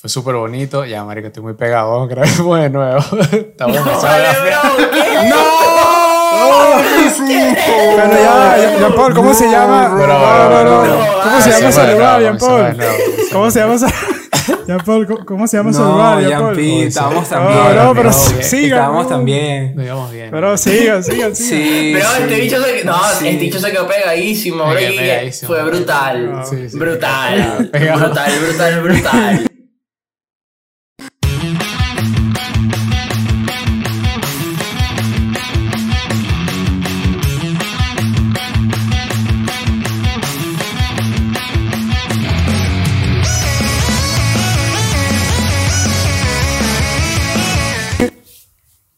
Fue súper bonito. Ya, marico, estoy muy pegado. Grabemos de nuevo. Estamos la bro, ¿qué? Pero ya, ya, Jean Paul, ¿cómo se llama? Bro, No, no, no. bro, bro. ¿Cómo se llama Hacemos ese lugar, Jean Paul? ¿Cómo se llama ese Jean Paul, ¿cómo- ¿cómo se llama ese No, lugar, Jean Paul? No, también. no, pero no, sigan. Estábamos no. también. Nos íbamos bien. Pero sigan, sigan, sigan. Sí. Pero este bicho se, no, este bicho se quedó pegadísimo, bro. Fue brutal. Ah, brutal. Brutal, brutal, brutal.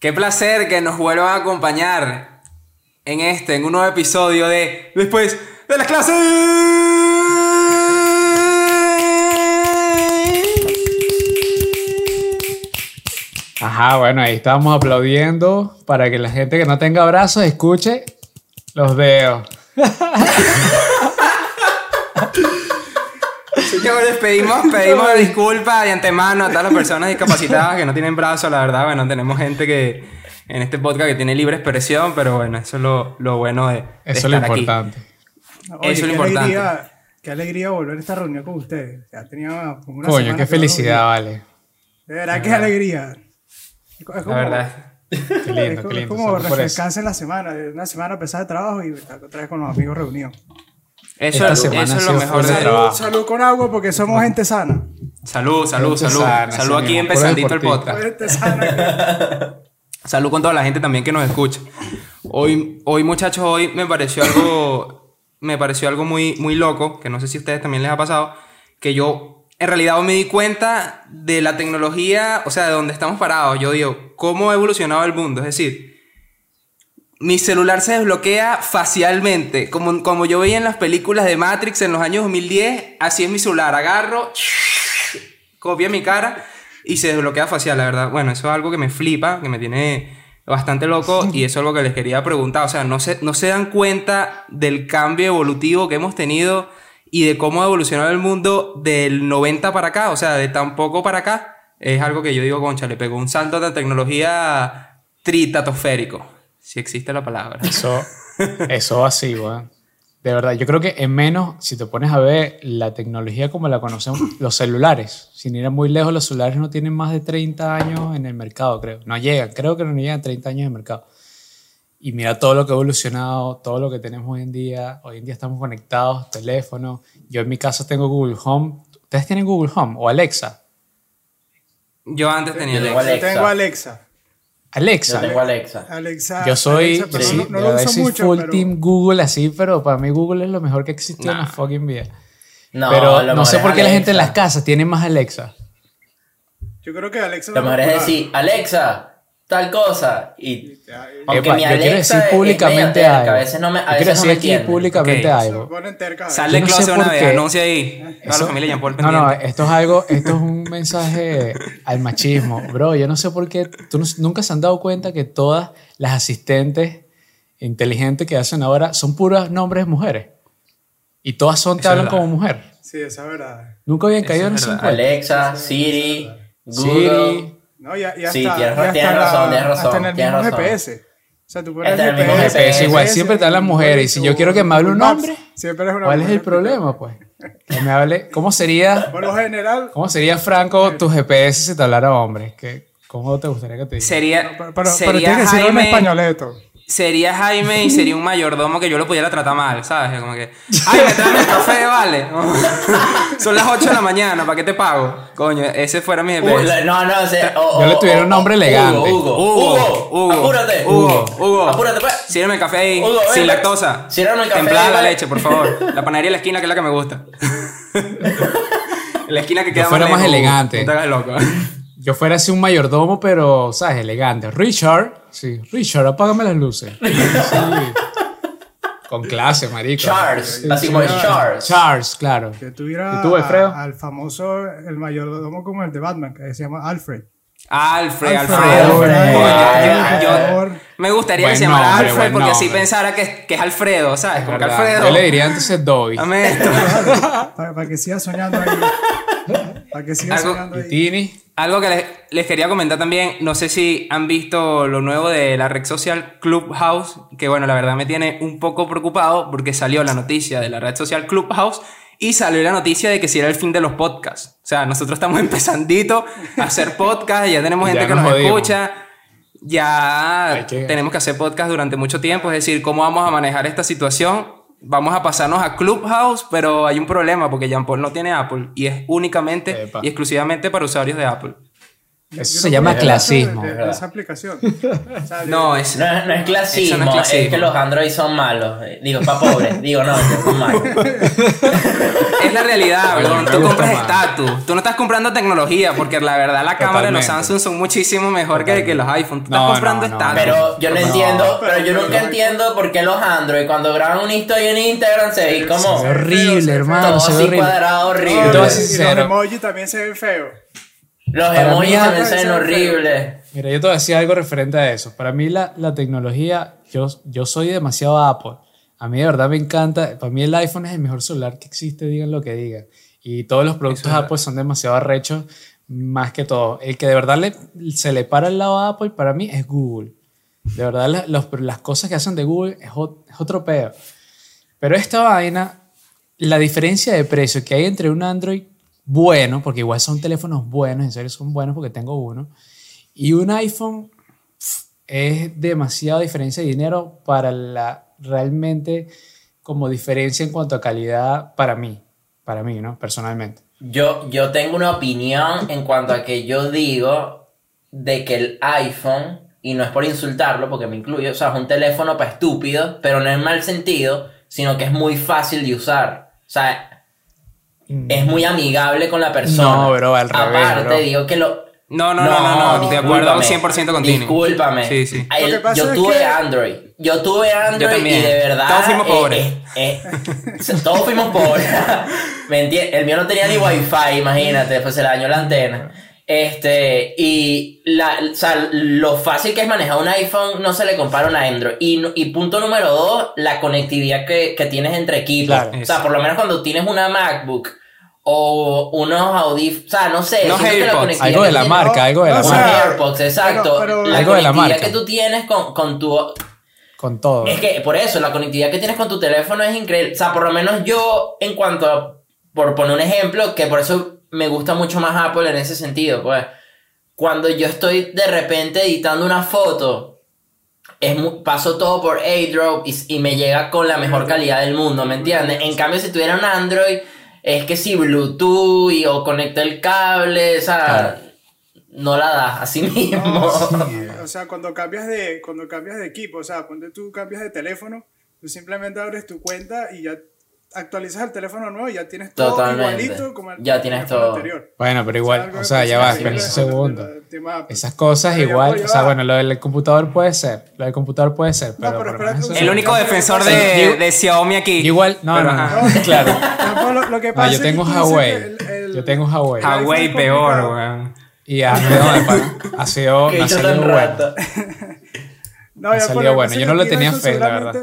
Qué placer que nos vuelvan a acompañar en este, en un nuevo episodio de Después de las clases. Ajá, bueno, ahí estábamos aplaudiendo para que la gente que no tenga brazos escuche los dedos. Señores, pedimos, pedimos disculpas de antemano a todas las personas discapacitadas que no tienen brazos. La verdad, bueno, tenemos gente que en este podcast que tiene libre expresión, pero bueno, eso es lo, lo bueno de, de Eso es lo estar aquí. importante. Oye, Eso es lo importante. Alegría, qué alegría volver a esta reunión con ustedes. Ya tenía como una Coño, semana qué felicidad, vale. De verdad, qué alegría. Es co- es La como, verdad. Qué es lindo, es como refrescarse en la semana. Una semana pesada de trabajo y otra vez con los amigos reunidos. Eso, Esta eso semana es lo mejor de trabajo. Salud con agua porque somos gente sana. Salud, salud, Gente salud. sana, salud aquí empezandito el podcast. Gente sana. Salud con toda la gente también que nos escucha. Hoy, hoy muchachos, hoy me pareció algo, me pareció algo muy, muy loco, que no sé si a ustedes también les ha pasado, que yo en realidad hoy me di cuenta de la tecnología, o sea, de donde estamos parados. Yo digo, ¿cómo ha evolucionado el mundo? Es decir, mi celular se desbloquea facialmente, como, como yo veía en las películas de Matrix en los años 2010, así es mi celular, agarro, copia mi cara y se desbloquea facial, la verdad. Bueno, eso es algo que me flipa, que me tiene bastante loco y es algo que les quería preguntar. O sea, no se, no se dan cuenta del cambio evolutivo que hemos tenido y de cómo ha evolucionado el mundo del 90 para acá, o sea, de tan poco para acá. Es algo que yo digo, concha, le pegó un salto de tecnología tritatosférico, si existe la palabra. Eso, eso así, weón. De verdad, yo creo que en menos, si te pones a ver la tecnología como la conocemos, los celulares, sin ir a muy lejos, los celulares no tienen más de 30 años en el mercado, creo. No llegan, creo que no llegan a 30 años en el mercado. Y mira todo lo que ha evolucionado, todo lo que tenemos hoy en día. Hoy en día estamos conectados, teléfono. Yo en mi caso tengo Google Home. ¿Ustedes tienen Google Home o Alexa? Yo antes tenía Alexa. Yo tengo Alexa. Alexa. Yo tengo Alexa. Alexa. Yo soy, Alexa, pero sí, no, no de lo uso soy mucho, full pero team Google así, pero para mí Google es lo mejor que existió en la Nah. fucking vida. No, pero lo no sé por qué la gente en las casas tiene más Alexa. yo creo que Alexa Lo mejor es decir, Alexa, tal cosa. Y aunque Epa, mi yo quiero Alexa decir es públicamente media terca, algo. a veces no me, a yo quiero no decir me aquí públicamente algo. Sal Yo de no sé closet una vez, anuncia ahí. Toda la Eso- familia Jean Paul no, no, esto es algo, esto es un mensaje al machismo. Bro, yo no sé por qué, tú no- nunca se han dado cuenta que todas las asistentes inteligentes que hacen ahora son puros nombres de mujeres. Y todas son, te Eso hablan como mujer. Sí, esa es verdad. Nunca habían caído en eso. Alexa, Siri, Google. Siri. No, ya, ya Sí, está. tienes- ya tienes está razón, la- tienes razón, Hasta en el tienes mismo razón. GPS. O sea, tú pones en el mismo GPS. GPS igual, siempre están las mujeres. Y si yo quiero que me hable un hombre, siempre es una ¿cuál es el problema, pues? Que me hable. ¿Cómo sería, Por lo general, cómo sería Franco tu GPS si te hablara hombre? ¿Qué, ¿Cómo te gustaría que te dijera? Sería, pero, pero, pero sería tiene que ser un Jaime, españoleto. Sería Jaime y sería un mayordomo que yo lo pudiera tratar mal, ¿sabes? Como que, ay, me traen el café, vale. Son las 8 de la mañana, ¿para qué te pago? Coño, ese fuera mi GPS. no, no, o sea, Yo le tuviera un nombre elegante. Hugo, Hugo, Hugo, Hugo, apúrate. Hugo, Hugo. Apúrate, pues. Sírveme el café ahí, Hugo, ven, sin lactosa. Sírveme el café, Templada la leche, por favor. La panadería de la esquina, que es la que me gusta. la esquina que queda fuera más lejos. elegante. No te hagas loco. Yo fuera así un mayordomo, pero, ¿sabes? Elegante. Richard. Sí, Richard, apágame las luces. Sí. Con clase, marico. Charles, Sí, así sí, como sí. Charles. Charles, claro. Que tuviera ¿Y tú, Alfredo? a- al famoso, el mayordomo como el de Batman, que se llama Alfred. Alfred, Alfred, yo- yo- me gustaría que se llamara nombre, Alfred porque así pensara que, que es Alfredo, ¿sabes? Como que. Alfredo. Yo le diría antes Dobby. Dame esto. Para, para que siga soñando ahí. Para que siga Algo- ¿Y ahí. Tini? Algo que les, les quería comentar también, no sé si han visto lo nuevo de la red social Clubhouse, que bueno, la verdad me tiene un poco preocupado porque salió la noticia de la red social Clubhouse y salió la noticia de que si era el fin de los podcasts. O sea, nosotros estamos empezandito a hacer podcast, ya tenemos Ya gente que nos escucha, ya que- tenemos que hacer podcast durante mucho tiempo, es decir, cómo vamos a manejar esta situación. Vamos a pasarnos a Clubhouse, pero hay un problema porque Jean Paul no tiene Apple y es únicamente Epa. y exclusivamente para usuarios de Apple. Eso se llama de- clasismo. de- de esa aplicación. O sea, No, es, No, es- no es clasismo, no es es, clasismo. que los Android son malos. Eh, Digo, para pobres. Digo, no, son malos. es la realidad, me Tú compras estatus. Tú no estás comprando tecnología porque la verdad la cámara de los Totalmente. Samsung son muchísimo mejor que, que los iPhone. Tú estás No, comprando no, no, estatus. Pero yo no, No, entiendo, pero- yo nunca entiendo por qué los Android cuando graban una historia en Instagram se ven como Se ve horrible, hermano. todo Se ve así horrible. cuadrado horrible. Y los emojis también se ven feos. Los emojis también se ven se ven horribles. Mira, yo te voy a decir algo referente a eso. Para mí la, la tecnología, yo, yo soy demasiado Apple. A mí de verdad me encanta. Para mí el iPhone es el mejor celular que existe, digan lo que digan. Y todos los productos Apple son demasiado arrechos, más que todo. El que de verdad le, se le para al lado a Apple, para mí es Google. De verdad, la- los- las cosas que hacen de Google es, es otro pedo. Pero esta vaina, la diferencia de precio que hay entre un Android bueno, porque igual son teléfonos buenos, en serio son buenos porque tengo uno, y un iPhone es demasiada diferencia de dinero para la realmente como diferencia en cuanto a calidad para mí, para mí, ¿no? Personalmente. Yo, yo tengo una opinión en cuanto a que yo digo de que el iPhone, y no es por insultarlo porque me incluye, o sea, es un teléfono para estúpido, pero no en mal sentido, sino que es muy fácil de usar. O sea, es muy amigable con la persona. No, bro, al revés, Aparte, bro. digo que lo. No, no, no, no, no, de acuerdo discúlpame, 100% contigo. Discúlpame. Sí, sí. El- Lo que pasa yo es tuve que- Android. Yo tuve Android y de verdad. Todos fuimos eh, pobres. eh, eh, todos fuimos pobres. ¿Me entiendes? El mío no tenía ni wifi, imagínate, pues se le dañó la antena. Este, y la, o sea, lo fácil que es manejar un iPhone no se le compara a un Android. Y, punto número dos, la conectividad que, que tienes entre equipos. Claro. o sea, por lo menos cuando tienes una MacBook o unos audífonos, o sea, no sé. La AirPods. conectividad Algo de la marca, algo de la sea, marca. AirPods, exacto. pero- la Algo de la conectividad marca. que tú tienes con, con tu Con todo. es que por eso, la conectividad que tienes con tu teléfono es increíble. O sea, por lo menos yo, en cuanto a, por poner un ejemplo, que por eso me gusta mucho más Apple en ese sentido, pues, cuando yo estoy de repente editando una foto, es paso todo por AirDrop y, y me llega con la mejor calidad del mundo, ¿me entiendes? En cambio, si tuviera un Android, es que si Bluetooth y, o conecta el cable, o sea, Claro. no la das así mismo. No, sí, o sea, cuando cambias de cuando cambias de equipo, o sea, ponte tú cambias de teléfono, tú simplemente abres tu cuenta y ya actualizas el teléfono nuevo y ya tienes todo Totalmente. igualito como el Ya tienes teléfono todo. anterior. Bueno, pero igual, o sea, ya va, espera un segundo. Apple. Esas cosas Pero igual, o sea, bueno, lo del computador puede ser, lo del computador puede ser, pero, pero por lo menos El único defensor de, de Xiaomi aquí. Igual, no, Pero, no, no, claro. No, lo, lo que No, pasa yo es que tengo Huawei. que el- el- Yo tengo Huawei. Huawei peor, weón. Y ha, ha sido, ha tan bueno. No, Ha salido lo bueno. Yo no le el tenía fe, la verdad.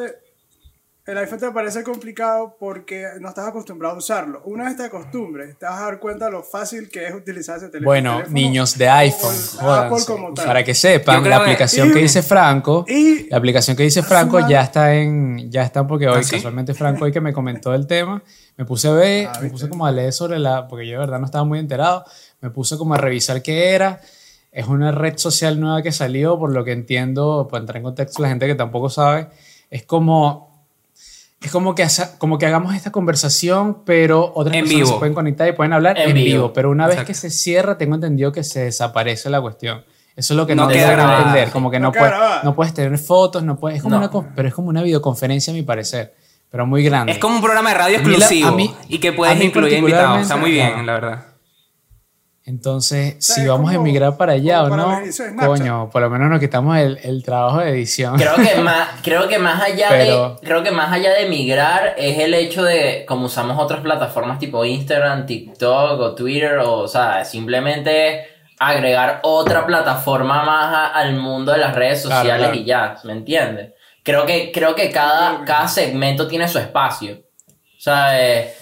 El iPhone te parece complicado porque no estás acostumbrado a usarlo. Una vez te acostumbres, te vas a dar cuenta de lo fácil que es utilizar ese teléfono. Bueno, teléfono niños de iPhone, jódanse. Apple como tal. para que sepan, Yo creo la que- aplicación que y- dice Franco, y- la aplicación que dice Franco ya está en, ya está porque hoy ¿Ah, sí? casualmente Franco hoy que me comentó el tema, me puse a ver, Ah, me puse como a leer sobre la, porque yo de verdad no estaba muy enterado, me puse como a revisar qué era. Es una red social nueva que salió, por lo que entiendo, para entrar en contexto la gente que tampoco sabe, es como es como que, como que hagamos esta conversación, pero otras En personas vivo. se pueden conectar y pueden hablar En en, vivo. vivo. Pero una vez Exacto. que se cierra, tengo entendido que se desaparece la cuestión. Eso es lo que No no, queda grabada. entender. Como que No no, puedes, no puedes tener fotos, no puedes, es como No. una, pero es como una videoconferencia a mi parecer, pero muy grande. Es como un programa de radio A mí exclusivo a mí- y que puedes incluir invitados. Está muy bien, la verdad. Entonces, sea, si es vamos a emigrar para allá o para no, Snapchat. coño, por lo menos nos quitamos el, el trabajo de edición. Creo que más, creo que más allá Pero- de, creo que más allá de migrar es el hecho de como usamos otras plataformas tipo Instagram, TikTok o Twitter, o, o sea, simplemente agregar otra plataforma más a- al mundo de las redes Claro, sociales claro. y ya, ¿me entiendes? Creo que, creo que cada, cada segmento tiene su espacio. O sea, eh,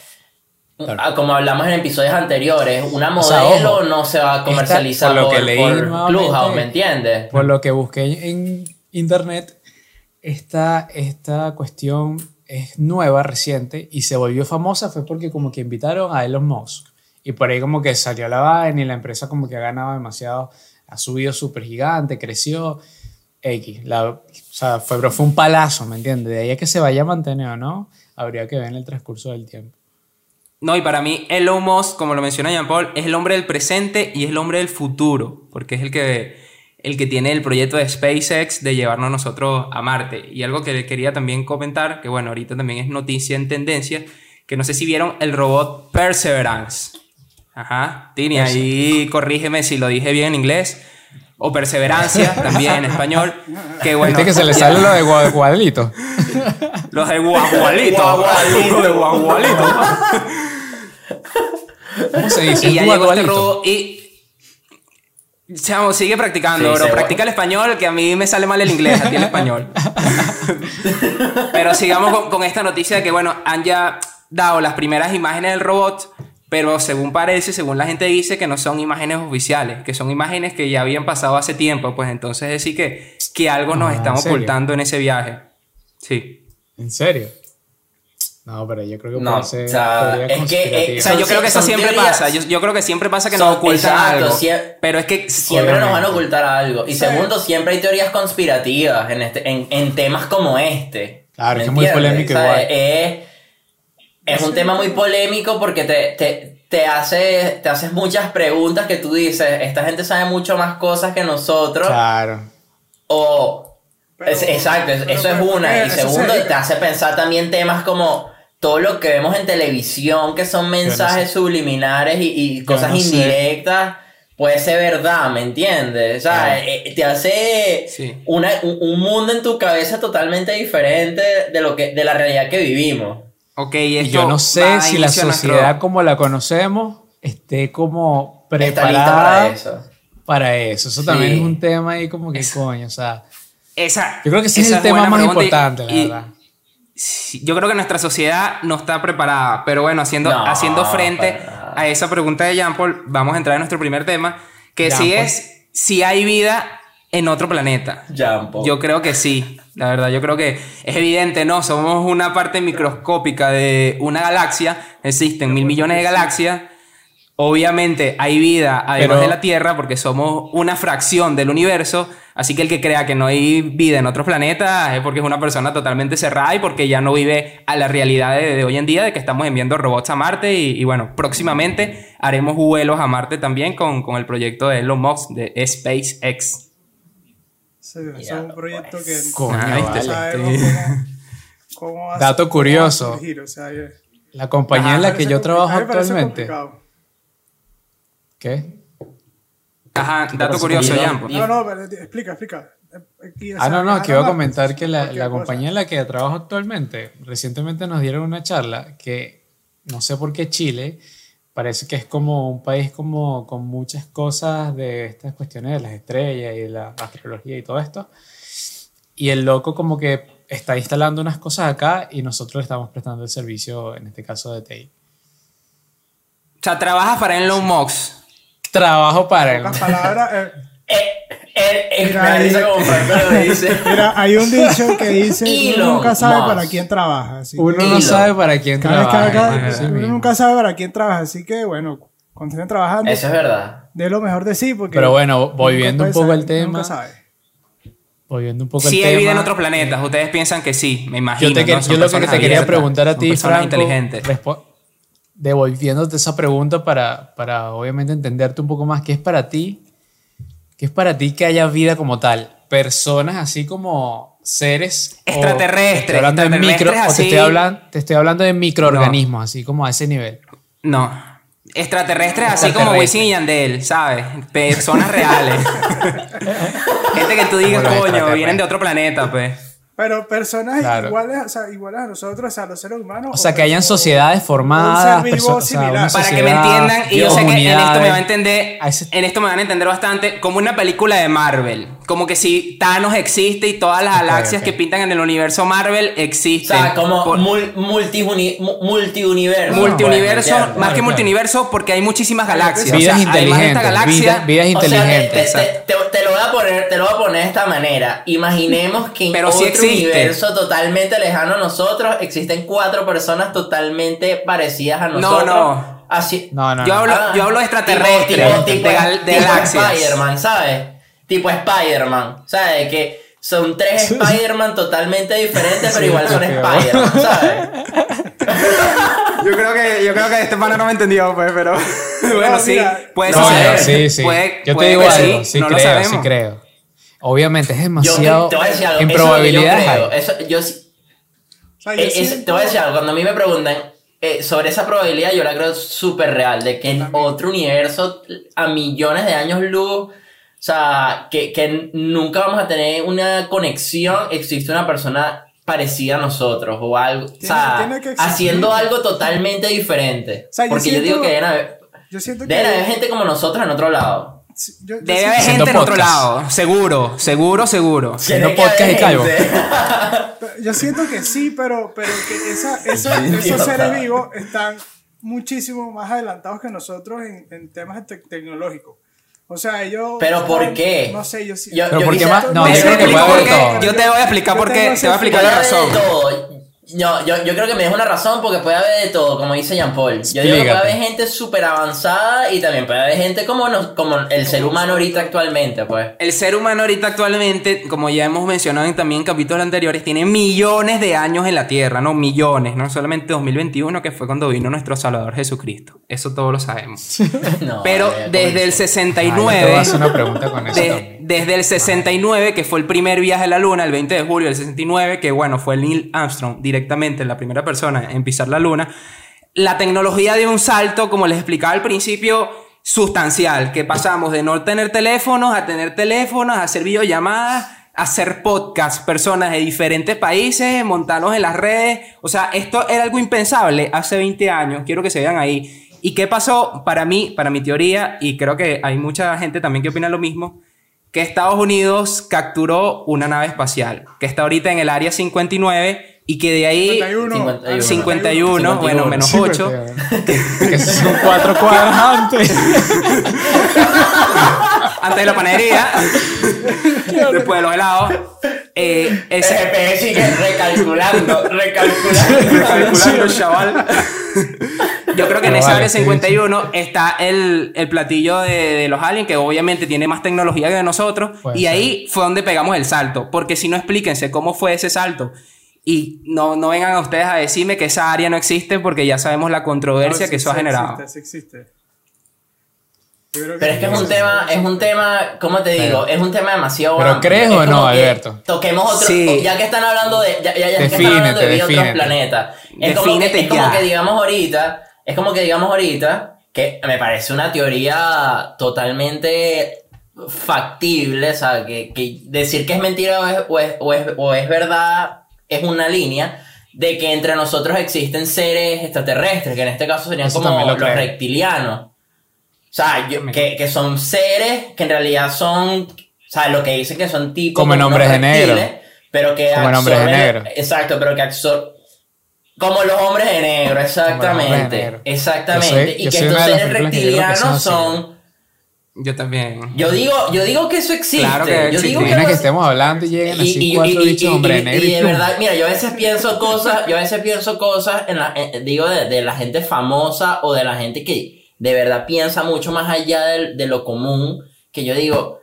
ah, como hablamos en episodios anteriores, una O sea, modelo ojo, no se va a esta, comercializar por lo que leí por Clubhouse, ¿me entiendes? Por lo que busqué en internet, esta, esta cuestión es nueva, reciente, y se volvió famosa fue porque como que invitaron a Elon Musk. Y por ahí como que salió la vaina y la empresa como que ha ganado demasiado, ha subido súper gigante, creció. X, la, o sea, fue, pero fue un palazo, ¿me entiendes? De ahí a que se vaya a mantener o no, habría que ver en el transcurso del tiempo. No, y para mí Elon Musk, como lo menciona Jean Paul, es el hombre del presente y es el hombre del futuro, porque es el que, el que tiene el proyecto de SpaceX de llevarnos nosotros a Marte. Y algo que le quería también comentar, que bueno, ahorita también es noticia en tendencia, que no sé si vieron el robot Perseverance. Ajá, Tini, ahí corrígeme si lo dije bien en inglés. O perseverancia, también en español. Que bueno. Viste que se le ya- sale lo de gua- cuadrito. Los de guagualito. Guagualito. Los de guagualito. ¿Cómo se dice? Y ya llegó este robot y... Chamo, sigue practicando, Sí, bro. Practica el español, que a mí me sale mal el inglés, a ti el español. pero sigamos con, con esta noticia de que, bueno, han ya dado las primeras imágenes del robot, pero según parece, según la gente dice, que no son imágenes oficiales, que son imágenes que ya habían pasado hace tiempo. Pues entonces decir que, que algo nos Ah, ¿en están ocultando en ese viaje. Sí. ¿En serio? No, pero yo creo que No, puede ser o sea, es que, eh, O sea, yo creo que eso siempre teorías- pasa. Yo, yo creo que siempre pasa que Son- nos ocultan exacto, algo. sie- pero es que Siempre nos van a ocultar algo. Y segundo, siempre hay teorías conspirativas en, este, en, en temas como este. Claro, ¿Me es que es muy polémico O sea, igual. Es, es un tema muy polémico porque te, te, te, hace, te haces muchas preguntas que tú dices, esta gente sabe mucho más cosas que nosotros. Claro. O... Pero- es- exacto, pero- eso es una. Y eso segundo, sería- te hace pensar también temas como todo lo que vemos en televisión, que son mensajes subliminares y, y cosas no sé. indirectas, puede ser verdad, ¿me entiendes? O sea, Claro. eh, te hace Sí. una, un, un mundo en tu cabeza totalmente diferente de, lo que, de la realidad que vivimos. Ok, Y esto yo no sé si la nuestro- sociedad como la conocemos esté como preparada para eso. para eso. Eso también Sí. es un tema ahí como que coño, o sea, Esa, yo creo que ese es el tema más pregunta y- importante, la verdad. Sí, yo creo que nuestra sociedad no está preparada, pero bueno, haciendo, No, haciendo frente a esa pregunta de Jean Paul, vamos a entrar en nuestro primer tema, que Jean si Paul. es si hay vida en otro planeta. Jampo. Yo creo que sí, la verdad, yo creo que es evidente, ¿no? Somos una parte microscópica de una galaxia, existen mil millones de galaxias, obviamente hay vida además Pero- de la Tierra porque somos una fracción del universo, así que el que crea que no hay vida en otros planetas es porque es una persona totalmente cerrada y porque ya no vive a la realidad de, de hoy en día de que estamos enviando robots a Marte y, y bueno, próximamente haremos vuelos a Marte también con, con el proyecto de Elon Musk de SpaceX. Sí, eso es un proyecto que Coño, Ah, ¿viste? no vale. sabemos cómo, cómo va a- Dato curioso. surgir, o sea, ya- La compañía en la que yo trabajo actualmente. complicado. ¿Qué? Ajá, dato curioso, Jan. No, no, pero explica, explica. Aquí, o Ah, no, no, viajar que iba a Marte, comentar que la, la compañía en la que trabajo actualmente, recientemente nos dieron una charla que no sé por qué Chile parece que es como un país como con muchas cosas de estas cuestiones de las estrellas y de la astrología y todo esto. Y el loco como que está instalando unas cosas acá y nosotros le estamos prestando el servicio, en este caso de TI. O sea, trabajas para Elon Musk. Trabajo para él. palabras, eh, Eh, eh, eh, Mira como lo dice. mira, hay un dicho que dice uno nunca sabe Musk. para quién trabaja. así que- Uno no sabe para quién cada trabaja. cada- cada- uno mismo. nunca sabe para quién trabaja, así que bueno, continúen trabajando. Eso es verdad. De lo mejor de sí, porque. Pero bueno, volviendo un poco al tema. nunca sabe. Volviendo un poco Sí hay tema. vida en otros planetas. Ustedes piensan que sí, me imagino. Yo, te, que- ¿no? Yo lo que te quería preguntar a ti, Franco, inteligentes. Devolviéndote esa pregunta para, para obviamente entenderte un poco más, ¿qué es para ti? ¿Qué es para ti que haya vida como tal? Personas así como seres Extraterrestres, hablando de micro, extraterrestres o te así. estoy hablando, te estoy hablando de microorganismos, así como a ese nivel. No. Extraterrestres así como Extraterrestres. Wisin y Yandel, ¿sabes? Personas reales. Gente que tú digas, coño, extraterrestres. vienen de otro planeta, pues. Pero personas Claro. iguales, o sea, iguales a nosotros, o sea, los seres humanos. O sea, que hayan o- sociedades formadas. un ser vivo o sea, Para que me entiendan, y yo sé que en esto me va a entender, en esto me van a entender bastante, como una película de Marvel. Como que si Thanos existe y todas las galaxias que pintan en el universo Marvel O existen. sea, como Por- mul- multiuni- mu- multiuniverso. multiuniverso, más que Claro, multiuniverso, porque hay muchísimas galaxias. Vidas o sea, inteligentes. esta galaxia, vida- vidas O sea, te, inteligentes. te- te- te- te lo voy a poner, te lo voy a poner de esta manera. Imaginemos que Pero sí otro existe. universo totalmente lejano a nosotros existen cuatro personas totalmente parecidas a No, nosotros. no. Así. No, no, Yo no. hablo, Ah, yo hablo de extraterrestres, tipo- tipo- de, gal- de tipo galaxias. Spider-Man, ¿sabes? Tipo Spider-Man, ¿sabes? Que son tres Spider-Man totalmente diferentes, pero igual son Spider-Man, ¿sabes? Yo creo que, yo creo que este pana no me entendió, pues, pero bueno, sí, puede No, suceder. no, sí, sí. Puede- Yo te puede digo algo, sí, sí, no lo creo, sí creo. Obviamente es Yo demasiado. te voy a decir algo. en yo probabilidades creo. hay. Eso, yo O sea, yo Eh, es- te voy a decir algo, cuando a mí me preguntan eh, sobre esa probabilidad, yo la creo súper real, de que en otro universo, a millones de años luz, o sea, que, que nunca vamos a tener una conexión, existe una persona parecida a nosotros, o algo, o sea, tiene que existir. haciendo algo totalmente diferente. O sea, yo Porque yo siento- digo que deben haber, Yo siento que. deben haber gente como nosotros en otro lado. Yo- yo Debe siento- haber gente en otro lado, seguro, seguro, seguro. Que podcast y calvo. Yo siento que sí, pero, pero que esa, esa- esos seres vivos están muchísimo más adelantados que nosotros en, en temas te- tecnológicos. O sea, ellos. ¿Pero por qué? No sé, yo sí. Yo- Pero yo ¿por qué más? No, yo creo que puede por haber qué. todo. Yo te voy a explicar Yo por qué. Te voy a explicar la razón. No, yo, yo creo que me des una razón porque puede haber de todo, como dice Jean Paul. Yo digo que puede haber gente súper avanzada y también puede haber gente como, nos- como el ser humano ahorita actualmente, pues. El ser humano ahorita actualmente, como ya hemos mencionado en, también en capítulos anteriores, tiene millones de años en la Tierra, ¿no? Millones, no solamente 2021, que fue cuando vino nuestro Salvador Jesucristo. Eso todos lo sabemos. No, Pero desde el como- Ah, yo te voy a 69, hacer una pregunta con eso de- también. desde el 69, que fue el primer viaje a la Luna, el 20 de julio del 69, que bueno, fue Neil Armstrong directamente la primera persona en pisar la Luna, la tecnología dio un salto, como les explicaba al principio, sustancial, que pasamos de no tener teléfonos a tener teléfonos, a hacer videollamadas, a hacer podcasts, personas de diferentes países, montarnos en las redes, o sea, esto era algo impensable hace 20 años, quiero que se vean ahí. ¿Y qué pasó? Para mí, para mi teoría, y creo que hay mucha gente también que opina lo mismo, que Estados Unidos capturó una nave espacial, que está ahorita en el área 59 y que de ahí 51. 51. 51, bueno, 51. menos Sí, 8, porque- que son cuatro cuadras antes. antes de la panadería, después de los helados, eh, ese, sigue recalculando, recalculando. Recalculando, chaval. Yo creo que en vale, área sí, 51 está el, el platillo de, de los aliens, que obviamente tiene más tecnología que nosotros. Y ahí fue donde pegamos el salto. Porque si no, explíquense cómo fue ese salto. Y no, no vengan a ustedes a decirme que esa área no existe, porque ya sabemos la controversia No, que sí, eso ha sí generado. Existe, sí existe. Pero es que es un tema, es un tema, ¿cómo te digo? Pero- es un tema demasiado pero amplio. ¿crees Es o no, Alberto? Toquemos otro, Sí. ya que están hablando de, ya, ya- ya que están Defínete, hablando de vida a otros defínete. planetas. Es como, que, Defínete es como ya. que digamos ahorita, es como que digamos ahorita, que me parece una teoría totalmente factible, o sea, que, que decir que es mentira o es, o es, o es- o es verdad es una línea de que entre nosotros existen seres extraterrestres, que en este caso serían Eso como lo los creo. reptilianos. O sea, yo- que, que son seres que en realidad son, o sea, lo que dicen que son tipos Como en Hombres de Negro. pero que Como en Hombres de Negro. Exacto, pero que absorben como los hombres de negro, exactamente. Hombres de Negro. Exactamente. Yo soy- y que estos seres que reptilianos son. Yo también. Yo digo, yo digo que eso existe. Claro que yo digo que algo- estemos hablando y lleguen así cuatro bichos hombre y- negro y de verdad, mira, yo a veces pienso cosas, yo a veces pienso cosas en la, en- digo, de, de la gente famosa o de la gente que de verdad piensa mucho más allá del- de, lo común, que yo digo,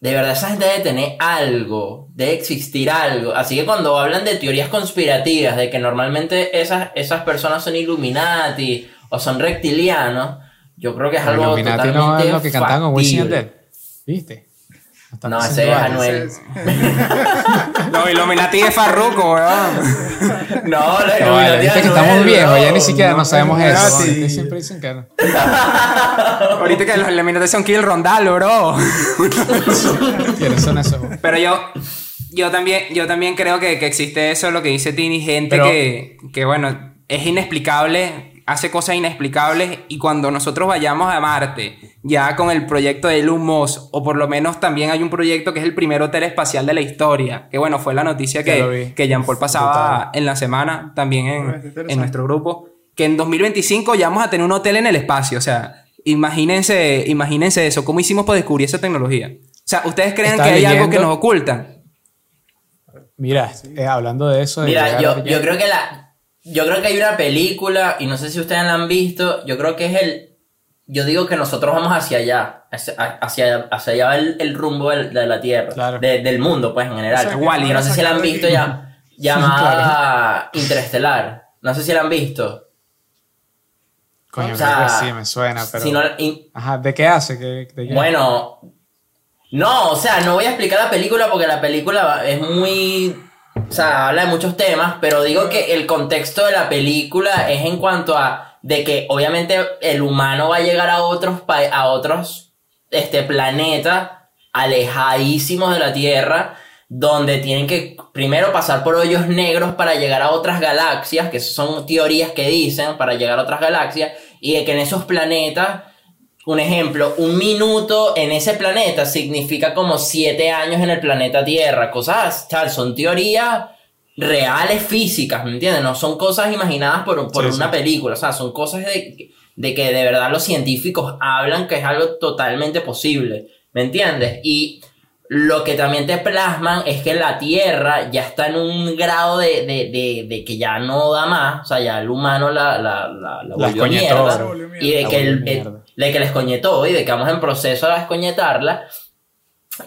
de verdad esa gente debe tener algo, debe existir algo. Así que cuando hablan de teorías conspirativas, de que normalmente esas, esas personas son Illuminati o son reptilianos, yo creo que es algo Illuminati totalmente no es lo que cantaban con Wisin. ¿Viste? Están No, ese es. Anuel. Los Illuminati de Farruko, weón. No, los No, vale, Illuminati viste que no estamos es, viejos, ya ni siquiera no sabemos eso. Illuminati. Ustedes siempre dicen que no. Ahorita que los Illuminati son Kill Rondalo, bro. ¿Quiénes son esos? Pero yo, Yo también, yo también creo que, que existe eso, lo que dice Tini, gente Pero- que, que, bueno, es inexplicable, hace cosas inexplicables y cuando nosotros vayamos a Marte, ya con el proyecto de Elon Musk, o por lo menos también hay un proyecto que es el primer hotel espacial de la historia, que bueno, fue la noticia que, que Jean Paul pasaba en la semana, también en, en nuestro grupo, que en 2025 ya vamos a tener un hotel en el espacio, o sea, imagínense, imagínense eso, ¿cómo hicimos para descubrir esa tecnología? O sea, ¿ustedes creen que hay algo que nos ocultan? Mira, eh, hablando de eso. Mira, yo, yo creo que la. Yo creo que hay una película, y no sé si ustedes la han visto, yo creo que es el. Yo digo que nosotros vamos hacia allá, hacia, hacia, hacia allá va el, el rumbo de la Tierra, Claro. de- del mundo, pues en general. O sea, a no sé si la han visto aquí. ya, llamada Interestelar. No sé si la han visto. Coño, o sea, creo que sí, me suena, pero. Si no, y- Ajá, ¿de qué hace? ¿Qué- de qué? Bueno, no, o sea, no voy a explicar la película porque la película es muy... O sea, habla de muchos temas, pero digo que el contexto de la película es en cuanto a de que obviamente el humano va a llegar a otros a otros este planetas alejadísimos de la Tierra donde tienen que primero pasar por hoyos negros para llegar a otras galaxias, que son teorías que dicen para llegar a otras galaxias y de que en esos planetas un ejemplo, un minuto en ese planeta significa como siete años en el planeta Tierra. Cosas, tal, son teorías reales físicas, ¿me entiendes? No son cosas imaginadas por, por Sí, una sí. película. O sea, son cosas de, de que de verdad los científicos hablan que es algo totalmente posible, ¿me entiendes? Y lo que también te plasman es que la Tierra ya está en un grado de, de, de, de que ya no da más, o sea, ya el humano la, la, la, la volvió mierda. Y de La que, el, de que les coñetó y de que vamos en proceso de descoñetarla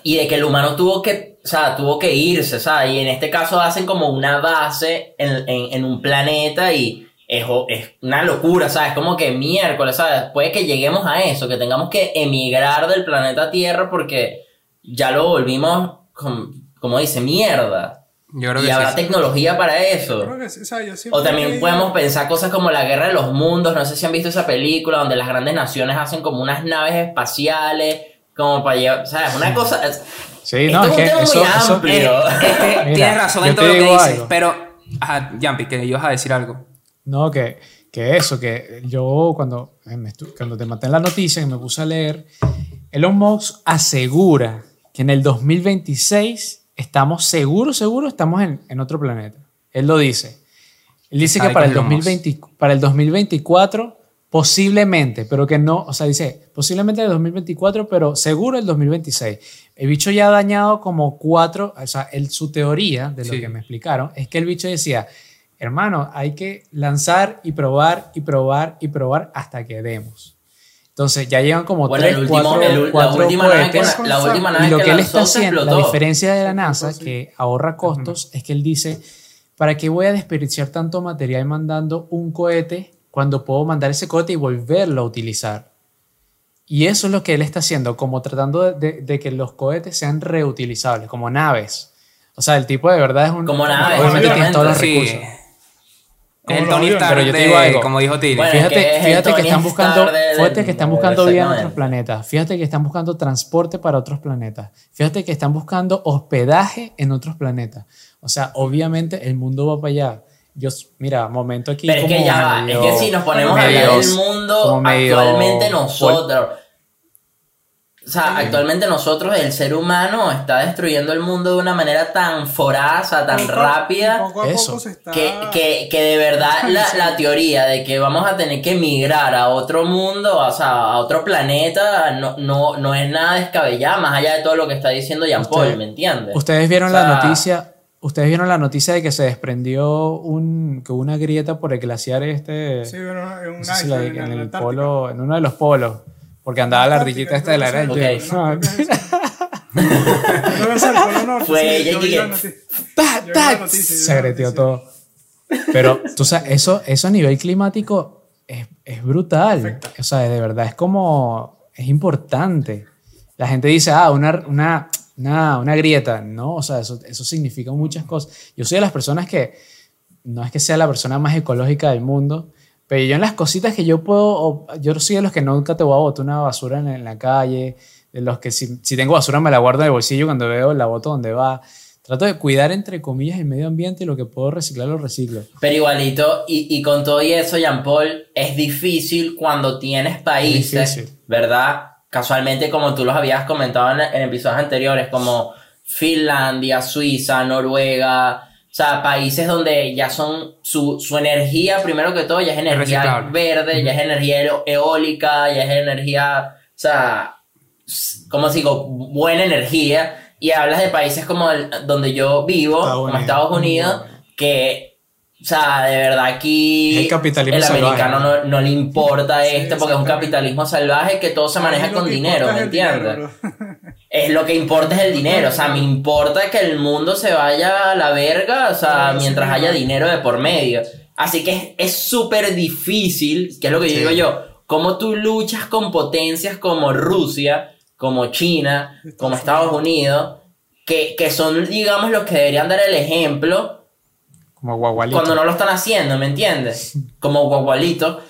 y de que el humano tuvo que, o sea, tuvo que irse, ¿sabes? Y en este caso hacen como una base en, en, en un planeta y es, es una locura, ¿sabes? Como que miércoles, ¿sabes? Puede que lleguemos a eso, que tengamos que emigrar del planeta Tierra porque ya lo volvimos, com- como dice, mierda. Yo creo Y que habrá sí. tecnología para eso. Creo que sí, o sea, yo O también he podemos pensar cosas como la guerra de los mundos. No sé si han visto esa película donde las grandes naciones hacen como unas naves espaciales, como para llevar. ¿Sabes? Una cosa. es- Sí, esto no, es es un que tema eso, muy eso- amplio. Es que Mira, tienes razón yo en todo lo que dices, algo. pero... Ajá, Jampi, que ibas a decir algo. No, que, que eso, que yo cuando, eh, cuando te maté en la noticia y me puse a leer, Elon Musk asegura que en el 2026 estamos seguros, seguros, estamos en, en otro planeta. Él lo dice. Él dice que para el, con Elon Musk. 2020, para el 2024 posiblemente, pero que no, o sea, dice posiblemente el 2024, pero seguro el 2026. El bicho ya ha dañado como cuatro, o sea, el, su teoría de lo Sí. que me explicaron es que el bicho decía, hermano, hay que lanzar y probar y probar y probar hasta que demos. Entonces ya llevan como Bueno, tres, el último, cuatro, el la última nave que, cohetes. la última nave Y lo que que él está haciendo, la diferencia de la NASA, sí. que ahorra costos, es que él dice, ¿para qué voy a desperdiciar tanto material mandando un cohete cuando puedo mandar ese cohete y volverlo a utilizar? Y eso es lo que él está haciendo, como tratando de, de- de que los cohetes sean reutilizables, como naves. O sea, el tipo de verdad es un... Como naves, Obviamente tiene todos los Sí. recursos. Es el Tony Stark. Pero yo te digo algo. como dijo Tiri. Bueno, Fíjate, que es fíjate que están buscando, fíjate del- que están del buscando vida en otros planetas. Fíjate que están buscando transporte para otros planetas. Fíjate que están buscando hospedaje en otros planetas. O sea, obviamente el mundo va para allá. Yo, mira, momento aquí Pero es que ya va, es que si nos ponemos a medio- ver el mundo actualmente pol- nosotros. O sea, actualmente nosotros, el ser humano, está destruyendo el mundo de una manera tan foraza, tan Poco- rápida. Poco a Eso. poco se está. Que, que, que de verdad la, la teoría de que vamos a tener que emigrar a otro mundo, o sea, a otro planeta, no, no, no es nada descabellada, más allá de todo lo que está diciendo Jean Paul, Usted- ¿me entiendes? Ustedes vieron O sea, la noticia, ustedes vieron la noticia de que se desprendió un, que hubo una grieta por el glaciar este, Sí, bueno, en un no sé si la- iceberg, en, en el polo, en uno de los polos, porque andaba la ardillita esta de la Polo Norte, Fue ella que- se noticia. todo. Pero tú sabes, eso, eso a nivel climático es, es brutal. Afecta. O sea, de verdad es como, es importante. La gente dice, ah, una, una, una, una grieta. No, o sea, eso, eso significa muchas cosas. Yo soy de las personas que, no es que sea la persona más ecológica del mundo, pero yo en las cositas que yo puedo, yo soy de los que nunca te voy a botar una basura en, en la calle, de los que si, si tengo basura me la guardo en el bolsillo cuando veo la boto donde va. Trato de cuidar, entre comillas, el medio ambiente y lo que puedo reciclar lo reciclo. Pero igualito, y, y con todo y eso, Jean Paul, es difícil cuando tienes países. ¿verdad? Casualmente, como tú los habías comentado en, en episodios anteriores, como Finlandia, Suiza, Noruega, sea, países donde ya son su, su energía, primero que todo, ya es energía reciclable. verde, ya es energía eólica, ya es energía, o sea, ¿cómo digo? Buena energía. Y hablas de países como el- donde yo vivo, Estados como Unidos. Estados Unidos, que, o sea, de verdad aquí El capitalismo el salvaje, americano ¿no? no, no le importa Sí, esto porque es un capitalismo salvaje que todo se maneja con dinero, ¿me dinero, entiendes? Es lo que importa es el dinero, o sea, me importa que el mundo se vaya a la verga, o sea, sí, mientras haya dinero de por medio. Así que es- súper difícil, que es lo que yo Sí. digo yo, cómo tú luchas con potencias como Rusia, como China, como Estados Unidos, que, que son, digamos, los que deberían dar el ejemplo Como guagualito. cuando no lo están haciendo, ¿me entiendes? Como guagualito.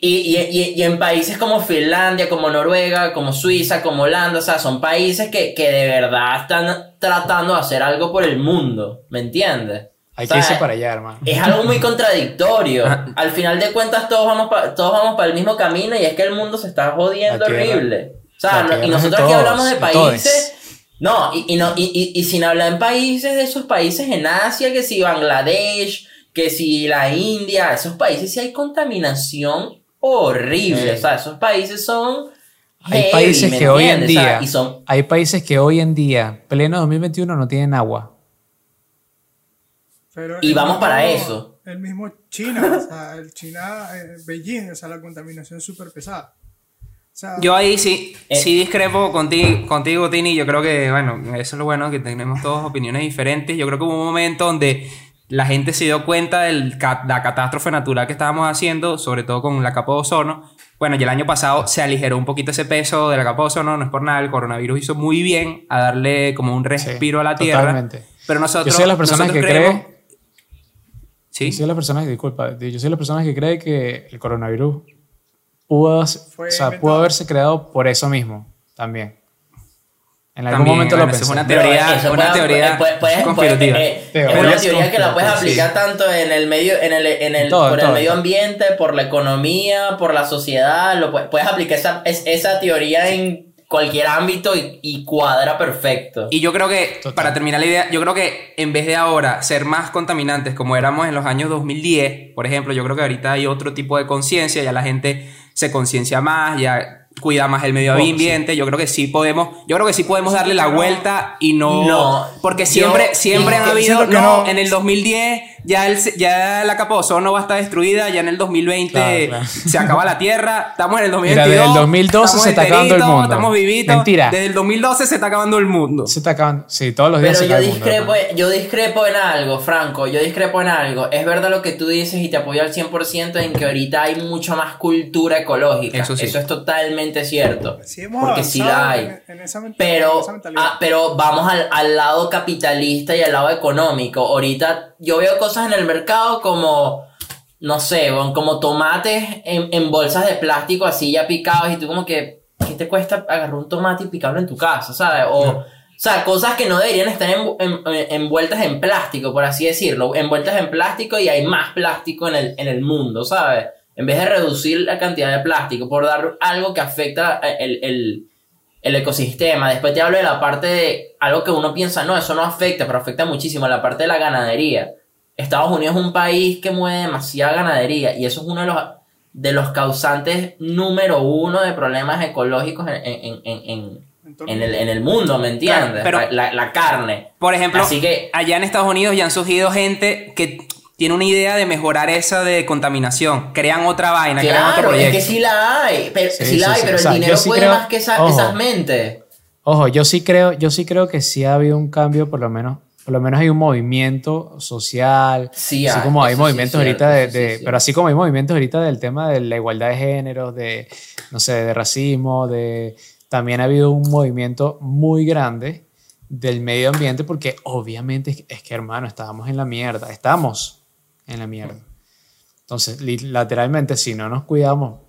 Y, y, y, y en países como Finlandia, como Noruega, como Suiza, como Holanda, o sea, son países que, que de verdad están tratando de hacer algo por el mundo, ¿me entiendes? Hay O sea, que irse para allá, hermano. Es algo muy contradictorio. Al final de cuentas todos vamos pa- todos vamos para el mismo camino y es que el mundo se está jodiendo horrible. O sea, no- y nosotros aquí hablamos de de países no, y, y no, y, y, y sin hablar en países de esos países en Asia, que si Bangladesh, que si la India, esos países sí hay contaminación horrible. Sí. O sea, esos países son. Hay heavy, países ¿me que hoy en entiendes? O sea, día, y son. hay países que hoy en día, pleno 2021, no tienen agua. Pero Y vamos mismo- para eso. El mismo China, o sea, el China, eh, Beijing, o sea, la contaminación es súper pesada. Sea, Yo ahí sí, Eh. sí discrepo contigo, contigo, Tini. Yo creo que, bueno, eso es lo bueno, que tenemos todos opiniones diferentes. Yo creo que hubo un momento donde la gente se dio cuenta de la catástrofe natural que estábamos haciendo, sobre todo con la capa de ozono. Bueno, y el año pasado se aligeró un poquito ese peso de la capa de ozono, no es por nada, el coronavirus hizo muy bien a darle como un respiro a la Tierra. totalmente. Pero nosotros... Yo soy de las personas que creemos- cree, Sí. yo soy de las personas, disculpa, yo soy de las personas que cree que el coronavirus pudo, Fue o sea, pudo haberse creado por eso mismo, también. En algún También, momento bueno, lo esa es pensé. una teoría- eso una puede- teoría puede- puede- conspirativa. eh, es una teoría que la puedes aplicar tanto en el medio, en el, en el, Todo, por todo, el medio todo. ambiente, por la economía, por la sociedad. Lo puedes, puedes aplicar esa, es- esa teoría en cualquier ámbito y, y cuadra perfecto. Y yo creo que, Total. para terminar la idea, yo creo que en vez de ahora ser más contaminantes como éramos en los años 2010, por ejemplo, yo creo que ahorita hay otro tipo de conciencia, ya la gente se conciencia más, ya cuida más el medio Poco, ambiente, yo creo que sí podemos, yo creo que sí podemos darle la vuelta y no, No, porque yo- siempre, siempre yo ha habido, no, no. en el 2010 ya, el, ya la capa de ozono va a estar destruida, ya en el 2020 Claro, claro. se acaba la Tierra, estamos en el Mira, 2022. desde el 2012 estamos se está acabando el mundo. Estamos vivitos. Mentira. Desde el 2012 se está acabando el mundo. Se está acabando. Sí, todos los días Pero se yo mundo, discrepo, hermano. yo discrepo en algo, Franco, yo discrepo en algo. Es verdad lo que tú dices y te apoyo al 100% en que ahorita hay mucho más cultura ecológica. Eso sí. es totalmente cierto. sí hemos porque sí la hay. En, en esa, Pero, en esa mentalidad. ah, pero vamos al, al lado capitalista y al lado económico. Ahorita yo veo cosas en el mercado como, no sé, como tomates en, en bolsas de plástico así ya picados y tú como que, ¿qué te cuesta agarrar un tomate y picarlo en tu casa? ¿Sabes? O, o sea, cosas que no deberían estar en- en- envueltas en plástico, por así decirlo. Envueltas en plástico y hay más plástico en el, en el mundo, ¿sabes? En vez de reducir la cantidad de plástico por dar algo que afecta el, el, el ecosistema. Después te hablo de la parte de algo que uno piensa, no, eso no afecta, pero afecta muchísimo, la parte de la ganadería. Estados Unidos es un país que mueve demasiada ganadería y eso es uno de los, de los causantes número uno de problemas ecológicos en, en, en, en, el, en el mundo, ¿me entiendes? Claro, pero- la, la carne. Por ejemplo, Así que- allá en Estados Unidos ya han surgido gente que tiene una idea de mejorar esa de contaminación. Crean otra vaina, crean otro Claro, es proyecto. que sí la hay, pero, Sí, sí, sí, la hay, sí. pero O sea, el dinero sí puede creo- más que esa- ojo. esas mentes. Ojo, yo sí creo, yo sí creo que sí ha habido un cambio, por lo menos, por lo menos hay un movimiento social, Sí así hay, como hay movimientos ahorita cierto, de, pero así como hay movimientos ahorita del tema de la igualdad de géneros, de, no sé, de racismo, de, también ha habido un movimiento muy grande del medio ambiente porque obviamente es que, es que, hermano, estábamos en la mierda, estamos en la mierda. Entonces, lateralmente, si no nos cuidamos,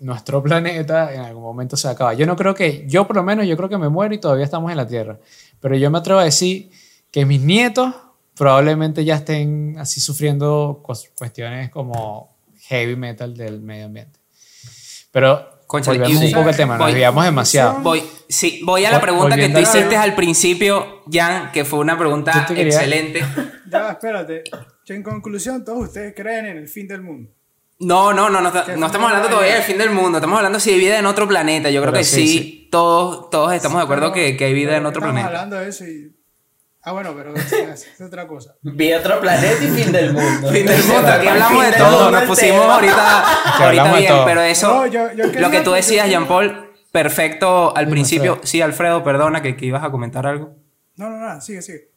nuestro planeta en algún momento se acaba. Yo no creo que, yo por lo menos, yo creo que me muero y todavía estamos en la Tierra. Pero yo me atrevo a decir que mis nietos probablemente ya estén así sufriendo cuestiones como heavy metal del medio ambiente. Pero Cónchale, volvemos un poco al tema, nos voy- desviamos demasiado. Voy, sí, voy a la pregunta que tú hiciste al principio, Jan, que fue una pregunta excelente. Ya, espérate. En conclusión, todos ustedes creen en el fin del mundo. No, no, no, no, no estamos hablando todavía del fin del mundo, estamos hablando si hay vida en otro planeta. Yo creo Pero que sí, sí, sí. Todos, todos estamos de acuerdo Pero- que, que hay vida en otro estamos planeta. hablando de eso y... Ah, bueno, pero es, es otra cosa. Vi otro planeta y fin del mundo. Fin del mundo, aquí hablamos de todo, nos pusimos ahorita, ahorita bien, todo. pero eso, No, yo- yo lo que tú decías, quería- Jean Paul, perfecto al principio. Sí, Alfredo, perdona que, que ibas a comentar algo. No, no, no, sigue, sigue.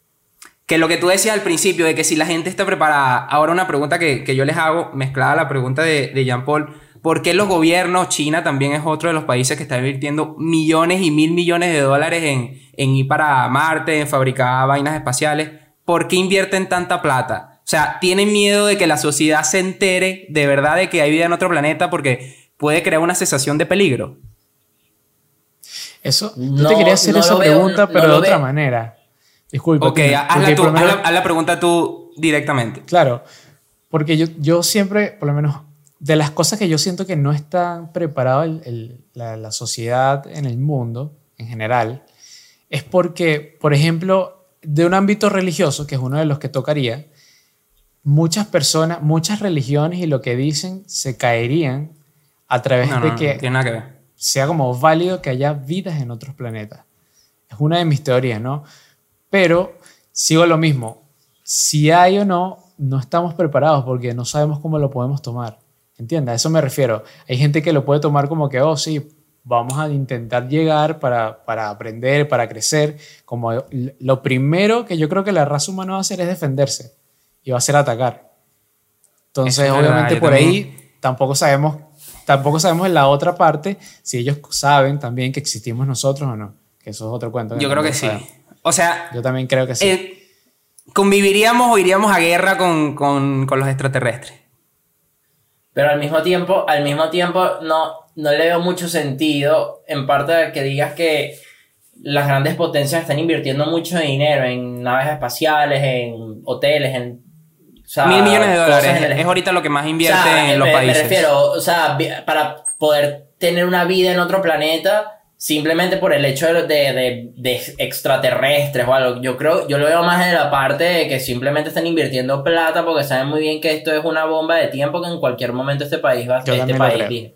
Que lo que tú decías al principio, de que si la gente está preparada, ahora una pregunta que, que yo les hago, mezclada a la pregunta de, de Jean Paul, ¿por qué los gobiernos, China también es otro de los países que está invirtiendo millones y mil millones de dólares en, en ir para Marte, en fabricar vainas espaciales? ¿Por qué invierten tanta plata? O sea, ¿tienen miedo de que la sociedad se entere de verdad de que hay vida en otro planeta porque puede crear una sensación de peligro? Eso, yo No, te quería hacer no esa veo, pregunta, no pero de otra veo. manera. Disculpa. Ok, haz la, tú- haz la- haz la pregunta tú directamente. Claro, porque yo, yo siempre, por lo menos, de las cosas que yo siento que no está preparado el- el- la, la sociedad en el mundo en general, es porque, por ejemplo, de un ámbito religioso, que es uno de los que tocaría, muchas personas, muchas religiones y lo que dicen se caerían a través No, no, de no, que no tiene nada que ver. sea como válido que haya vidas en otros planetas. Es una de mis teorías, ¿no? Pero sigo lo mismo. Si hay o no, no estamos preparados porque no sabemos cómo lo podemos tomar. ¿Entiendes? A eso me refiero. Hay gente que lo puede tomar como que, oh, sí, vamos a intentar llegar para, para aprender, para crecer. Como lo primero que yo creo que la raza humana va a hacer es defenderse y va a ser atacar. Entonces, es verdad, obviamente yo por también. ahí tampoco sabemos, tampoco sabemos en la otra parte si ellos saben también que existimos nosotros o no. Que eso es otro cuento. Yo creo que sí. sabemos. O sea, Yo también creo que sí. Eh, ¿Conviviríamos o iríamos a guerra con, con- con los extraterrestres? Pero al mismo tiempo, al mismo tiempo no, no le veo mucho sentido, en parte de que digas que las grandes potencias están invirtiendo mucho dinero en naves espaciales, en hoteles, en... o sea, Mil millones de dólares. el- Es ahorita lo que más invierte O sea, en los me, países. Me refiero, o sea, para poder tener una vida en otro planeta, simplemente por el hecho de, de, de- extraterrestres o algo. Yo creo, yo lo veo más de la parte de que simplemente están invirtiendo plata porque saben muy bien que esto es una bomba de tiempo que en cualquier momento este país va a este país,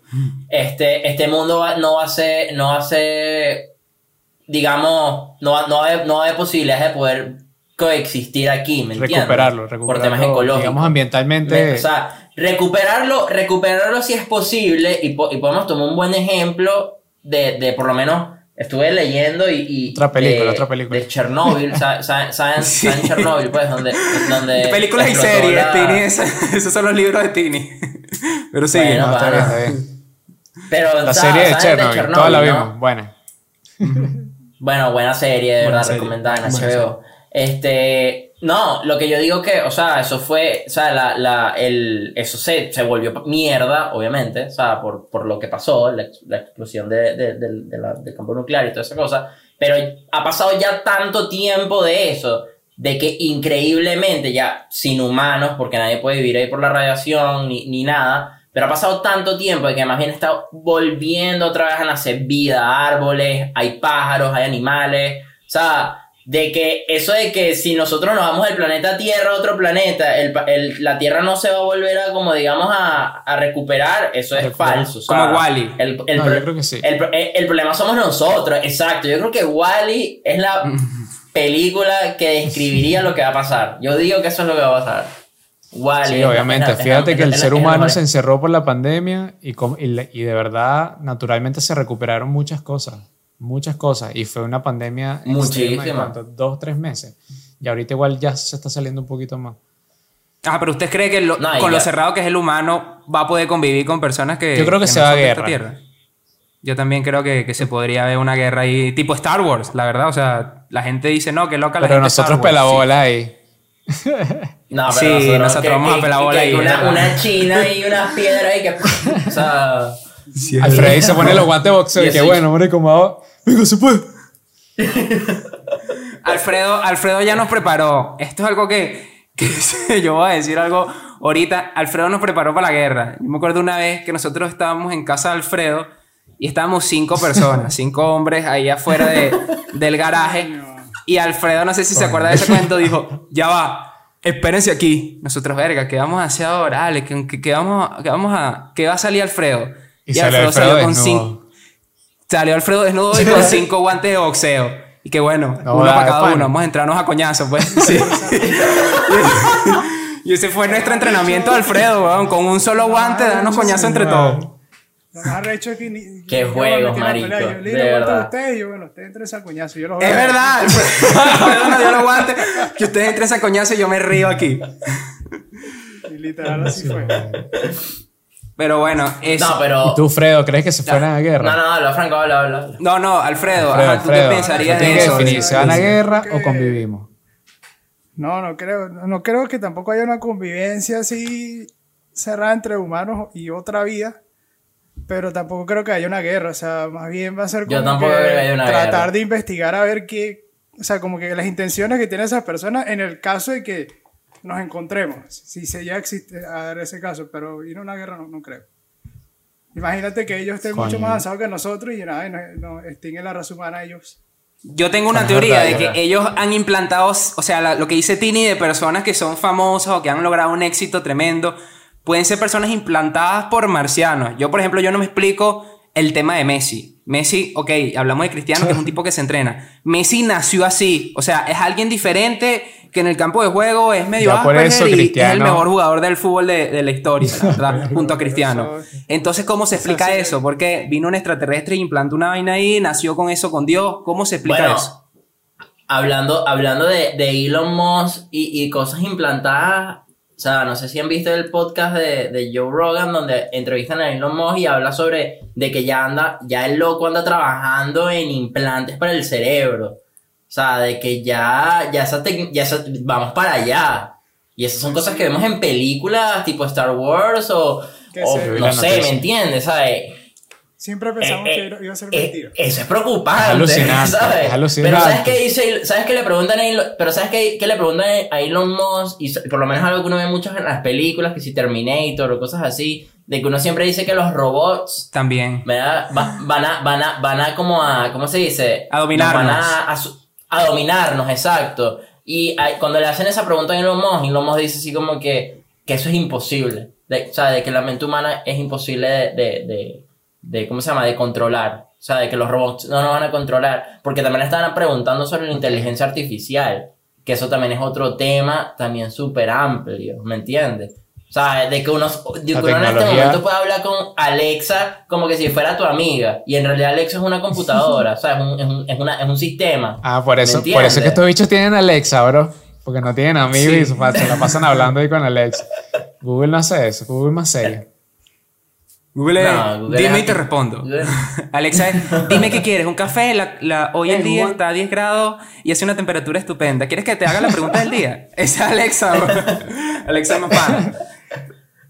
este, este mundo va- no va a ser, no va a ser, digamos, no va, no va a haber, no va a haber posibilidades de poder coexistir aquí, ¿me entiendes? recuperarlo, Por recuperarlo. temas ecológicos. Digamos ambientalmente. Me- o sea, recuperarlo, recuperarlo si es posible y, po- y podemos tomar un buen ejemplo de, de por lo menos, estuve leyendo y... y Otra película, de, otra película. De Chernobyl, sa- sa- ¿saben, Sí. saben Chernobyl? Pues, donde... donde Películas y series, la- Tini, esos son los libros de Tini. Pero sí. Bueno, no, está bien, está bien. Pero, La serie de ¿saben Chernobyl, toda la ¿no? vimos. Buena. Bueno, buena serie, de Buena verdad, serie. recomendada en HBO. Este, no, lo que yo digo que, o sea, eso fue, o sea, la, la, el, eso se, se volvió mierda, obviamente, o sea, por, por lo que pasó, la, ex- la explosión de, de- del- de la- del campo nuclear y toda esa cosa, pero ha pasado ya tanto tiempo de eso, de que increíblemente ya sin humanos, porque nadie puede vivir ahí por la radiación ni, ni nada, pero ha pasado tanto tiempo de que más bien está volviendo otra vez a nacer vida, árboles, hay pájaros, hay animales, o sea, de que eso de que si nosotros nos vamos del planeta Tierra a otro planeta, el, la Tierra no se va a volver a, como digamos, a, a recuperar, eso es Recuperar. falso. o sea, Como Wall-E. El, el No, yo creo que sí. el, pro- el- problema somos nosotros, exacto. Yo creo que Wally es la película que describiría lo que va a pasar. Yo digo que eso es lo que va a pasar. Wally. Sí, obviamente. Fíjate que el ser humano se encerró por la pandemia y, y, y de verdad, naturalmente se recuperaron muchas cosas. Muchas cosas. Y fue una pandemia cuánto, dos, tres meses. Y ahorita igual ya se está saliendo un poquito más. Ah, pero usted cree que lo- No, y con lo cerrado que es el humano va a poder convivir con personas que. Yo creo que se no va a guerra. tierra? Yo también creo que, que se podría ver una guerra ahí, tipo Star Wars, la verdad. O sea, la gente dice, no, que loca la Pero gente Star nosotros Wars". pelabola ahí. No, pero Sí, nosotros vamos a pelar bola que ahí, Una, china y unas piedras y que. O sea. Alfred se pone los guantes de boxeo y que bueno, hombre, como. Venga, se puede. Alfredo, Alfredo ya nos preparó. Esto es algo que, que yo voy a decir algo ahorita. Alfredo nos preparó para la guerra. Yo me acuerdo una vez que nosotros estábamos en casa de Alfredo y estábamos cinco personas, cinco hombres ahí afuera de- del garaje. Y Alfredo, no sé si se acuerda de ese cuento, dijo, ya va, espérense aquí. Nosotros, verga, ¿qué vamos a hacer ahora? Dale, ¿qué, qué- qué vamos, qué vamos a... ¿Qué va a salir Alfredo? Y salió Alfredo con desnudo. cinco... Salió Alfredo desnudo y con cinco guantes de boxeo. Y que bueno, No, uno para cada uno. Vamos a entrarnos a coñazo, pues. Sí. y ese fue nuestro entrenamiento de Alfredo, weón. Con un solo guante, darnos coñazo entre todos. Lo más arrecho es que ni. Qué juegos, marico, Yo le di a ustedes y yo, bueno, ustedes entren esa coñazo. Yo los Es verdad, Alfredo Alfredo nos dio los guantes. Que ustedes entren esa coñazo y yo me río aquí. Y literal así fue. Pero bueno, eso. No, pero. ¿Y tú, Fredo, crees que se fueran a No, guerra? no, habla, Franco, habla, habla. habla. No, no, Alfredo, Alfredo, ajá, ¿tú Alfredo, qué pensarías de que eso? definir, ¿se van a Dice guerra que- o convivimos? No, no creo, no creo que tampoco haya una convivencia así cerrada entre humanos y otra vida. Pero tampoco creo que haya una guerra. O sea, más bien va a ser Yo como tampoco que creo que haya una tratar guerra. de investigar a ver qué. O sea, como que las intenciones que tienen esas personas en el caso de que nos encontremos. Si se ya existe a dar ese caso, pero ir a una guerra no, no creo. Imagínate que ellos estén mucho Coño. más avanzados que nosotros y nada, no, no extinguen la raza humana ellos. Yo tengo una Es teoría verdad, de que verdad. ellos han implantado, o sea, la- lo que dice Tini de personas que son famosas o que han logrado un éxito tremendo, pueden ser personas implantadas por marcianos. Yo, por ejemplo, yo no me explico el tema de Messi. Messi, ok, hablamos de Cristiano, que es un tipo que se entrena. Messi nació así, o sea, es alguien diferente que en el campo de juego es medio eso y es el mejor jugador del fútbol de, de la historia, la ¿verdad? Junto a Cristiano. Entonces, ¿cómo se explica sí. eso? Porque vino un extraterrestre y implantó una vaina ahí, nació con eso con Dios. ¿Cómo se explica Bueno, eso? hablando, hablando de, de Elon Musk y, y cosas implantadas, o sea, no sé si han visto el podcast de, de Joe Rogan donde entrevistan a Elon Musk y habla sobre de que ya anda, ya el loco anda trabajando en implantes para el cerebro. O sea, de que ya, ya, esa ya esa- vamos para allá. Y esas son cosas que vemos en películas tipo Star Wars o, no sé. ¿me entiendes? ¿Sabes? Siempre pensamos Eh, que eh, iba- iba a ser eh, mentira. eso es preocupante. Es alucinante, ¿sabes? es alucinante. Pero ¿sabes qué dice? ¿Sabes qué le preguntan a Elon, pero ¿sabes qué, qué le preguntan a Elon Musk? Y por lo menos algo que uno ve mucho en las películas, que si Terminator o cosas así, de que uno siempre dice que los robots También. ¿verdad? Va- van a, van a, van a como a, ¿cómo se dice? A dominarnos. Nos Van a, a su- a dominarnos, exacto. Y hay- cuando le hacen esa pregunta a Elon Musk, Elon Musk dice así como que, que eso es imposible. De, o sea, de que la mente humana es imposible de, de, de, de, ¿cómo se llama? De controlar. O sea, de que los robots no nos van a controlar. Porque también estaban preguntando sobre la inteligencia artificial. Que eso también es otro tema también súper amplio, ¿me entiendes? O sea, de que uno, de que uno en este momento puede hablar con Alexa como que si fuera tu amiga. Y en realidad Alexa es una computadora, o sea, es un, es un, es una, es un sistema. Ah, por ¿Me eso, por eso es que estos bichos tienen Alexa, bro. Porque no tienen amigos y se la pasan hablando ahí con Alexa. Google no hace eso, Google más serio. Google, No, Google dime es- y te respondo. Google- Alexa, dime qué quieres. Un café, la, la- hoy en día está a 10 grados y hace una temperatura estupenda. ¿Quieres que te haga la pregunta del día? Esa es Alexa. Alexa no para.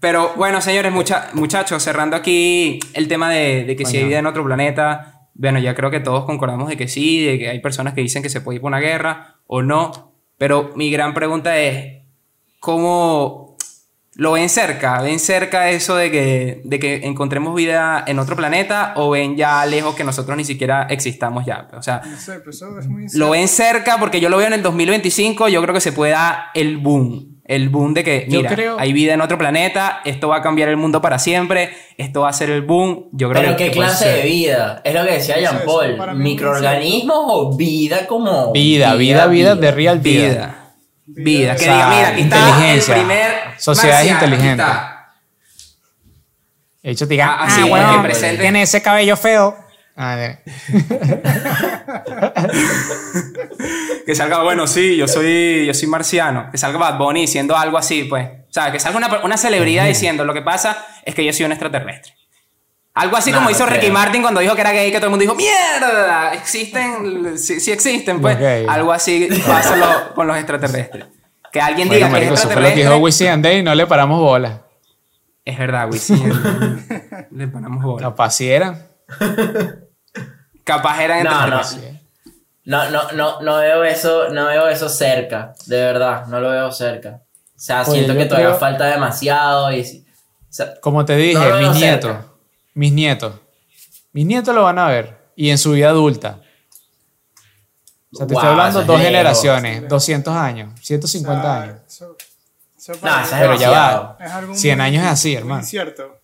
Pero bueno, señores, mucha- muchachos, cerrando aquí el tema de, de que si hay vida en otro planeta, bueno, ya creo que todos concordamos de que sí, de que hay personas que dicen que se puede ir por una guerra o no. Pero mi gran pregunta es, ¿cómo lo ven cerca? ¿Ven cerca eso de que, de que encontremos vida en otro planeta o ven ya lejos que nosotros ni siquiera existamos ya? O sea, No sé, pues eso es muy lo ven cerca porque yo lo veo en el 2025, yo creo que se puede dar el boom. El boom de que, Yo mira, creo- hay vida en otro planeta, esto va a cambiar el mundo para siempre, esto va a ser el boom. Yo creo Pero que qué clase ser. de vida, es lo que decía Jean Paul. ¿Microorganismos o vida como. Vida, vida, vida, de real vida. Vida. Vida. Que O sea, diga, mira, aquí está inteligencia. el primer Sociedad inteligente. De hecho, te digan, Ah, ah, así, bueno, que tiene ese cabello feo. Ah, de- Que salga, bueno, sí, yo soy, yo soy marciano. Que salga Bad Bunny diciendo algo así, pues. O sea, que salga una, una celebridad diciendo, lo que pasa es que yo soy un extraterrestre. Algo así No, como no hizo creo. Ricky Martin cuando dijo que era gay, que todo el mundo dijo, ¡mierda! Existen, sí, sí existen, pues. Algo así pasa lo- con los extraterrestres. Que alguien Bueno, diga que marico, es eso fue lo que dijo extraterrestre. Wisin and Day y no le paramos bola. Es verdad, Wisin. Le ponemos bola. Capaz si eran. Capaz eran No, no. extraterrestres. No, no, no, no veo eso, no veo eso cerca, de verdad, no lo veo cerca. O sea, Oye, siento que todavía creo- falta demasiado y... si- o sea, Como te dije, No mis cerca. nietos, mis nietos, mis nietos lo van a ver y en su vida adulta. O sea, te estoy hablando es dos lejos. generaciones, 200 años, 150 O sea, años. Eso, eso No, para eso es Pero ya va. es algo 100 muy- años es así, hermano. incierto.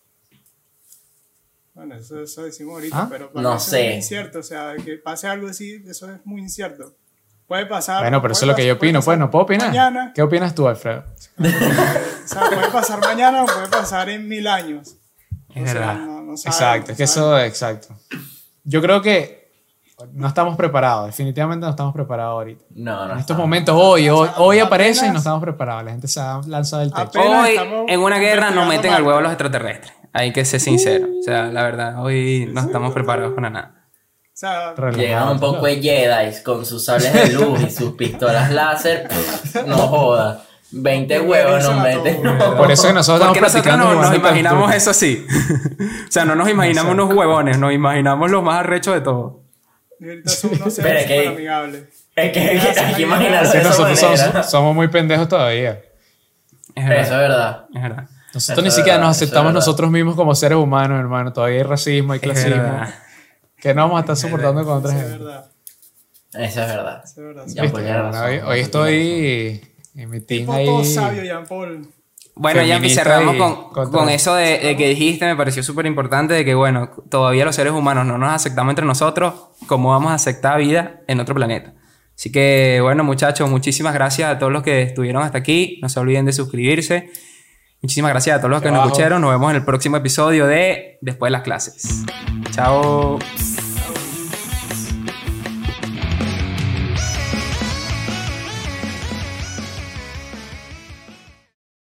Bueno, eso, eso decimos ahorita, ¿Ah? pero para No eso es sé. muy incierto. O sea, que pase algo así, eso es muy incierto. Puede pasar. Bueno, pero eso es lo que yo opino, pues, ¿no puedo opinar? Mañana, ¿Qué opinas tú, Alfredo? o sea, puede pasar mañana o puede pasar en mil años. Es O sea, verdad. no- no Exacto, es que no eso, exacto. Yo creo que no estamos preparados, definitivamente no estamos preparados ahorita. No, no. En estos momentos, hoy, hoy, hoy aparece y no estamos preparados. La gente se ha lanzado del techo. Hoy en una guerra nos investigando meten al huevo Marte. los extraterrestres. Hay que ser sincero. O sea, la verdad, hoy no estamos preparados para nada. O sea, Llegan un poco de Jedi con sus sables de luz y sus pistolas láser. no joda. 20 huevos nos meten. no. Por eso que nosotros Porque estamos nosotros practicando no, nos imaginamos eso así. o sea, no nos imaginamos unos huevones, nos imaginamos los más arrechos de son unos Pero es que-. Es que hay que, hay que imaginarse Sí, esa nosotros somos, somos muy pendejos todavía. Es Eso es verdad. verdad. Es verdad. Nosotros Eso ni es siquiera verdad, nos es aceptamos verdad. nosotros mismos como seres humanos, hermano. Todavía hay racismo, hay Es clasismo. verdad. Que no vamos a estar soportando con otra Eso es gente. verdad. Eso es verdad. Eso es verdad. Pues, hoy, estoy Tipo ahí. todo sabio, Jean Paul. Bueno, ya cerramos con, con eso de, de que dijiste, me pareció súper importante, de que bueno, todavía los seres humanos no nos aceptamos entre nosotros, ¿cómo vamos a aceptar vida en otro planeta? Así que bueno, muchachos, muchísimas gracias a todos los que estuvieron hasta aquí, no se olviden de suscribirse. Muchísimas gracias a todos los que nos escucharon, nos vemos en el próximo episodio de Después de las clases. Chao.